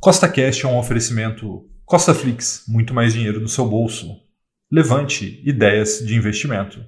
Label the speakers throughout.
Speaker 1: Costa Cash é um oferecimento Costa Flix, muito mais dinheiro no seu bolso. Levante ideias de investimento.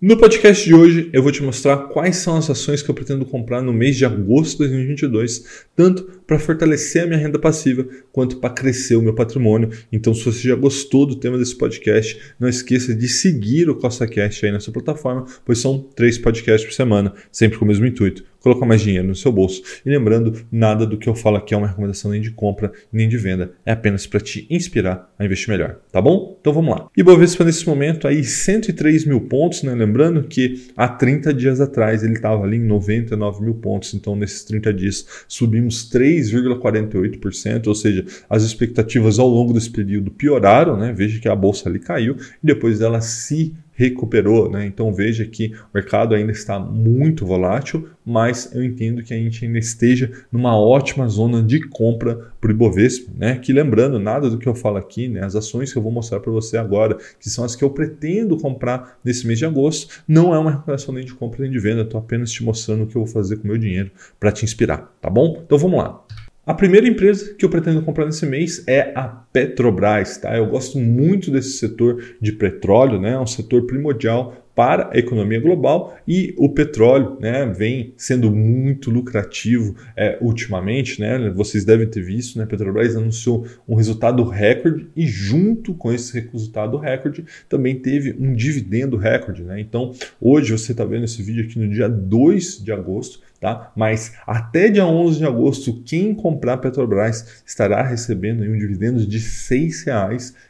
Speaker 1: No podcast de hoje, eu vou te mostrar quais são as ações que eu pretendo comprar no mês de agosto de 2022, tanto para fortalecer a minha renda passiva quanto para crescer o meu patrimônio. Então, se você já gostou do tema desse podcast, não esqueça de seguir o Costa Cash aí na sua plataforma, pois são três podcasts por semana, sempre com o mesmo intuito colocar mais dinheiro no seu bolso. E lembrando, nada do que eu falo aqui é uma recomendação nem de compra nem de venda, é apenas para te inspirar a investir melhor, tá bom? Então vamos lá. E Bovespa nesse momento aí 103 mil pontos, né? Lembrando que há 30 dias atrás ele estava ali em 99 mil pontos, então nesses 30 dias subimos 3,48%, ou seja, as expectativas ao longo desse período pioraram, né? Veja que a bolsa ali caiu e depois ela se recuperou, né? Então veja que o mercado ainda está muito volátil, mas eu entendo que a gente ainda esteja numa ótima zona de compra para o Ibovespa, né? Que lembrando, nada do que eu falo aqui, né? As ações que eu vou mostrar para você agora, que são as que eu pretendo comprar nesse mês de agosto, não é uma recomendação nem de compra nem de venda, estou apenas te mostrando o que eu vou fazer com o meu dinheiro para te inspirar, tá bom? Então vamos lá. A primeira empresa que eu pretendo comprar nesse mês é a Petrobras, tá? Eu gosto muito desse setor de petróleo, né? É um setor primordial para a economia global e o petróleo né, vem sendo muito lucrativo é, ultimamente. Né? Vocês devem ter visto, né? Petrobras anunciou um resultado recorde e junto com esse resultado recorde também teve um dividendo recorde. Né? Então hoje você está vendo esse vídeo aqui no dia 2 de agosto, Tá? Mas até dia 11 de agosto, quem comprar Petrobras estará recebendo um dividendo de R$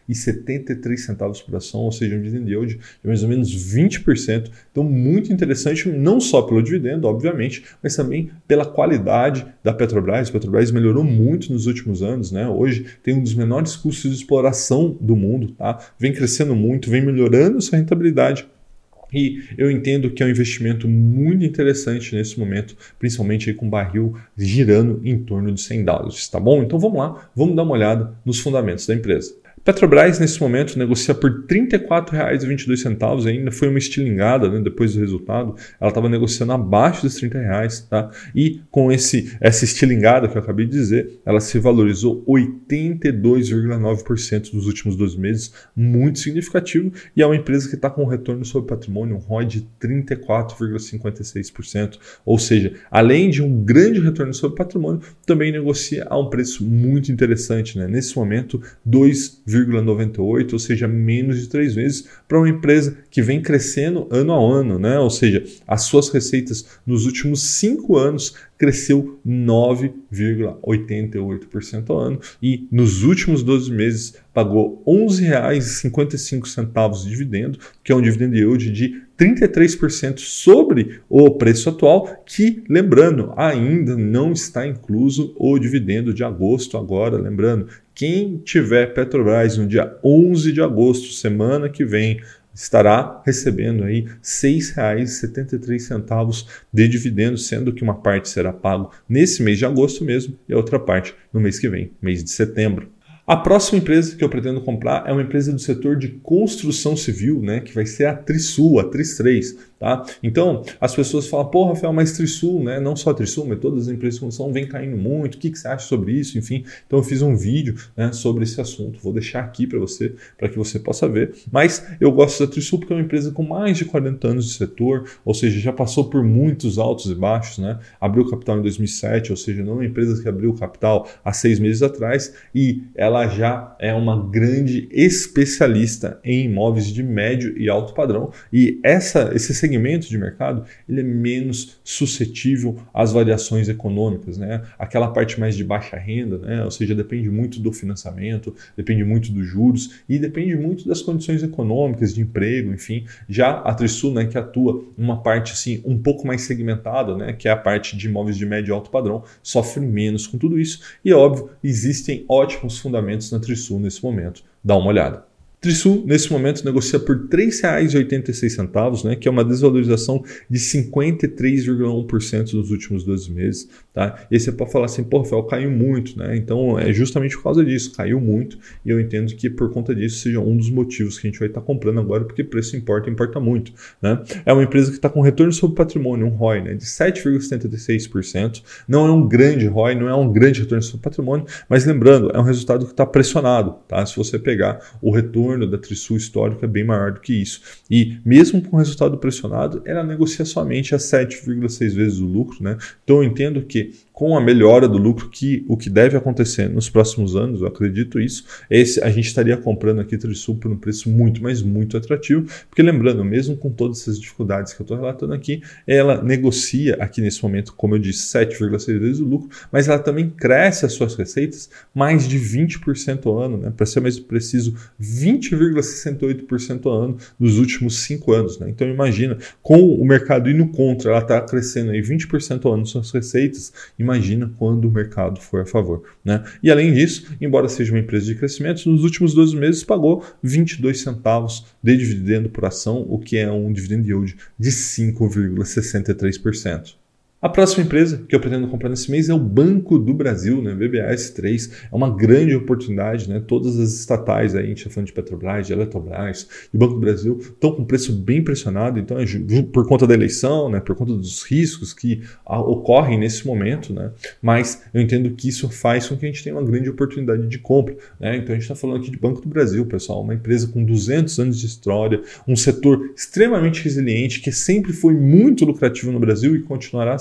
Speaker 1: 6,73 por ação, ou seja, um dividend yield de mais ou menos 20%. Então, muito interessante, não só pelo dividendo, obviamente, mas também pela qualidade da Petrobras. A Petrobras melhorou muito nos últimos anos, né? Hoje tem um dos menores custos de exploração do mundo, tá? Vem crescendo muito, vem melhorando sua rentabilidade e eu entendo que é um investimento muito interessante nesse momento, principalmente com o barril girando em torno de 100 dólares, tá bom? Então vamos lá, vamos dar uma olhada nos fundamentos da empresa. Petrobras, nesse momento, negocia por R$ 34,22, ainda foi uma estilingada né, depois do resultado. Ela estava negociando abaixo dos 30 reais, tá? E com esse, essa estilingada que eu acabei de dizer, ela se valorizou 82,9% nos últimos 12 meses, muito significativo. E é uma empresa que está com um retorno sobre patrimônio, um ROI de 34,56%. Ou seja, além de um grande retorno sobre patrimônio, também negocia a um preço muito interessante. Né? Nesse momento, 2 0,98, ou seja, menos de três vezes, para uma empresa que vem crescendo ano a ano, né? ou seja, as suas receitas nos últimos cinco anos cresceu 9,88% ao ano e nos últimos 12 meses pagou R$ 11,55 de dividendo, que é um dividend yield de 33% sobre o preço atual, que, lembrando, ainda não está incluso o dividendo de agosto agora, lembrando, quem tiver Petrobras no dia 11 de agosto, semana que vem, estará recebendo aí R$ 6,73 de dividendos, sendo que uma parte será pago nesse mês de agosto mesmo e a outra parte no mês que vem, mês de setembro. A próxima empresa que eu pretendo comprar é uma empresa do setor de construção civil, né, que vai ser a Trisul, a Tris 3. Tá? Então, as pessoas falam, pô, Rafael, mas Trisul, né? não só Trisul, mas todas as empresas de construção vêm caindo muito, o que, que você acha sobre isso? Enfim, então eu fiz um vídeo né, sobre esse assunto, vou deixar aqui para você, para que você possa ver. Mas eu gosto da Trisul porque é uma empresa com mais de 40 anos de setor, ou seja, já passou por muitos altos e baixos, né? abriu capital em 2007, ou seja, não é uma empresa que abriu capital há seis meses atrás, e ela já é uma grande especialista em imóveis de médio e alto padrão, e essa, esse segmento segmento de mercado ele é menos suscetível às variações econômicas, né? Aquela parte mais de baixa renda, né? Ou seja, depende muito do financiamento, depende muito dos juros e depende muito das condições econômicas de emprego, enfim. Já a Trisul, né, que atua numa parte assim um pouco mais segmentada, né, que é a parte de imóveis de médio e alto padrão, sofre menos com tudo isso. E óbvio, existem ótimos fundamentos na Trisul nesse momento. Dá uma olhada. Trisul, nesse momento, negocia por R$ 3,86, né, que é uma desvalorização de 53,1% nos últimos 12 meses. Tá? E aí você pode falar assim, pô, Rafael, caiu muito. Né? Então, é justamente por causa disso, caiu muito. E eu entendo que por conta disso seja um dos motivos que a gente vai estar comprando agora, porque preço importa, importa muito. Né? É uma empresa que está com retorno sobre patrimônio, um ROI, né, de 7,76%. Não é um grande ROI, não é um grande retorno sobre patrimônio, mas lembrando, é um resultado que está pressionado. Tá? Se você pegar o retorno retorno da Trisul histórico é bem maior do que isso. E mesmo com o resultado pressionado, ela negocia somente a 7,6 vezes o lucro. Né? Então eu entendo que com a melhora do lucro, que o que deve acontecer nos próximos anos, eu acredito isso, esse, a gente estaria comprando aqui Trisul por um preço muito, mas muito atrativo, porque lembrando, mesmo com todas essas dificuldades que eu estou relatando aqui, ela negocia aqui nesse momento, como eu disse, 7,6 vezes o lucro, mas ela também cresce as suas receitas mais de 20% ao ano, né? para ser mais preciso, 20,68% ao ano nos últimos 5 anos. Né? Então imagina, com o mercado indo contra, ela está crescendo aí 20% ao ano suas receitas, imagina quando o mercado for a favor. Né? E além disso, embora seja uma empresa de crescimento, nos últimos 12 meses pagou 22 centavos de dividendo por ação, o que é um dividend yield de 5,63%. A próxima empresa que eu pretendo comprar nesse mês é o Banco do Brasil, né? BBAS3. É uma grande oportunidade, né? Todas as estatais aí, a gente está falando de Petrobras, de Eletrobras, e Banco do Brasil estão com preço bem pressionado, então é por conta da eleição, né? Por conta dos riscos que ocorrem nesse momento, né? Mas eu entendo que isso faz com que a gente tenha uma grande oportunidade de compra, né? Então a gente está falando aqui de Banco do Brasil, pessoal, uma empresa com 200 anos de história, um setor extremamente resiliente, que sempre foi muito lucrativo no Brasil e continuará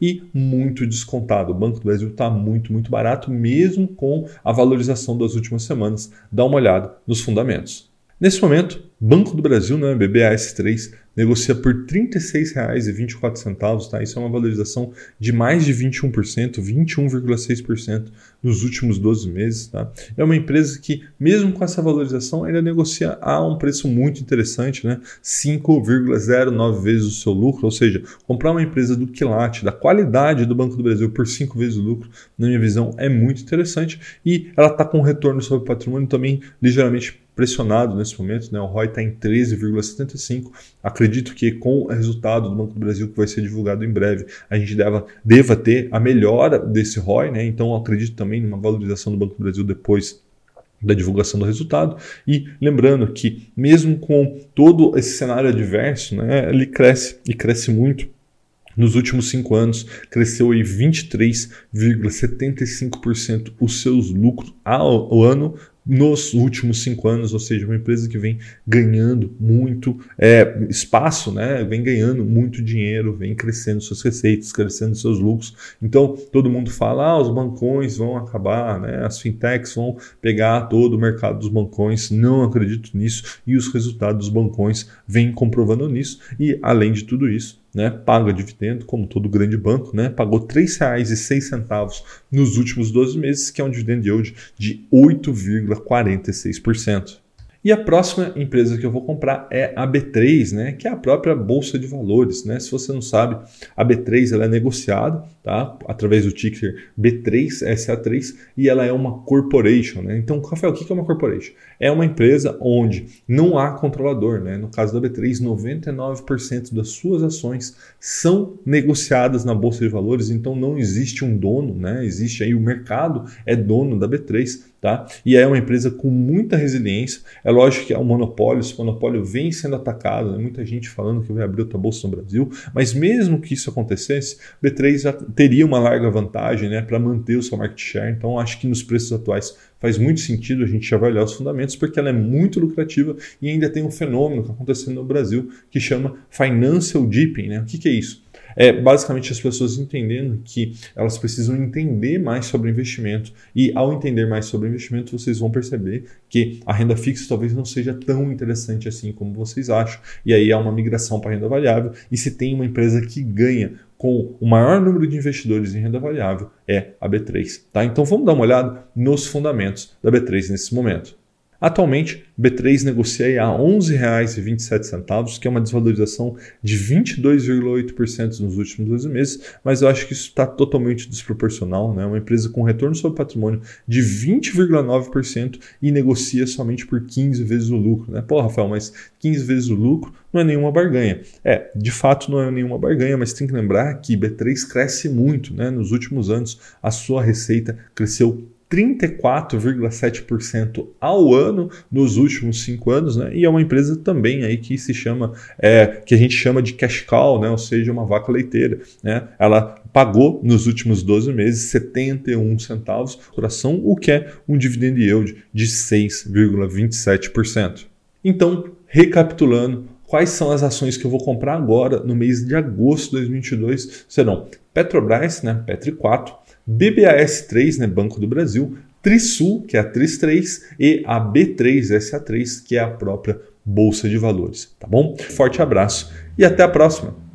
Speaker 1: e muito descontado. O Banco do Brasil está muito, muito barato, mesmo com a valorização das últimas semanas. Dá uma olhada nos fundamentos. Nesse momento, Banco do Brasil, né, BBAS3, negocia por R$ 36,24, tá? Isso é uma valorização de mais de 21%, 21,6% nos últimos 12 meses, tá? É uma empresa que, mesmo com essa valorização, ainda negocia a um preço muito interessante, né? 5,09 vezes o seu lucro, ou seja, comprar uma empresa do quilate, da qualidade do Banco do Brasil por 5 vezes o lucro, na minha visão, é muito interessante e ela está com um retorno sobre patrimônio também ligeiramente pressionado nesse momento, né? O ROI está em 13,75. Acredito que com o resultado do Banco do Brasil que vai ser divulgado em breve, a gente deva, deva ter a melhora desse ROI, né? Então acredito também numa valorização do Banco do Brasil depois da divulgação do resultado. E lembrando que mesmo com todo esse cenário adverso, né, ele cresce e cresce muito. Nos últimos cinco anos, cresceu em 23,75% os seus lucros ao ano nos últimos cinco anos, ou seja, uma empresa que vem ganhando muito é, espaço, né? vem ganhando muito dinheiro, vem crescendo suas receitas, crescendo seus lucros. Então, todo mundo fala, ah, os bancões vão acabar, né? as fintechs vão pegar todo o mercado dos bancões. Não acredito nisso e os resultados dos bancões vêm comprovando nisso. E, além de tudo isso, né, paga dividendo, como todo grande banco, né, pagou R$ 3,06 nos últimos 12 meses, que é um dividend yield de 8,46%. E a próxima empresa que eu vou comprar é a B3, né, que é a própria bolsa de valores, né? Se você não sabe, a B3 ela é negociada, tá? Através do ticker B3SA3 e ela é uma corporation, né? Então, Rafael, o que é uma corporation? É uma empresa onde não há controlador, né? No caso da B3, 99% das suas ações são negociadas na bolsa de valores, então não existe um dono, né? Existe aí o mercado é dono da B3 Tá? E é uma empresa com muita resiliência. É lógico que é um monopólio, esse monopólio vem sendo atacado, né? muita gente falando que vai abrir outra bolsa no Brasil, mas mesmo que isso acontecesse, B3 já teria uma larga vantagem né, para manter o seu market share. Então, acho que nos preços atuais faz muito sentido a gente avaliar os fundamentos, porque ela é muito lucrativa e ainda tem um fenômeno que está acontecendo no Brasil que chama financial dipping. Né? O que, que é isso? É basicamente as pessoas entendendo que elas precisam entender mais sobre investimento e ao entender mais sobre investimento vocês vão perceber que a renda fixa talvez não seja tão interessante assim como vocês acham e aí há uma migração para renda variável e se tem uma empresa que ganha com o maior número de investidores em renda variável é a B3, tá? Então vamos dar uma olhada nos fundamentos da B3 nesse momento. Atualmente, B3 negocia a R$ 11,27, que é uma desvalorização de 22,8% nos últimos 12 meses, mas eu acho que isso está totalmente desproporcional. Né? Uma empresa com retorno sobre patrimônio de 20,9% e negocia somente por 15 vezes o lucro. Né? Pô, Rafael, mas 15 vezes o lucro não é nenhuma barganha. É, de fato não é nenhuma barganha, mas tem que lembrar que B3 cresce muito. Né? Nos últimos anos, a sua receita cresceu 34,7% ao ano nos últimos cinco anos, né? E é uma empresa também aí que se chama, é, que a gente chama de cash cow, né? Ou seja, uma vaca leiteira, né? Ela pagou nos últimos 12 meses 71 centavos por ação, o que é um dividend yield de 6,27%. Então, recapitulando, quais são as ações que eu vou comprar agora no mês de agosto de 2022? Serão Petrobras, né? Petri 4, BBAS3, né, Banco do Brasil, Trisul, que é a Tris3, e a B3SA3, que é a própria Bolsa de Valores, tá bom? Forte abraço e até a próxima!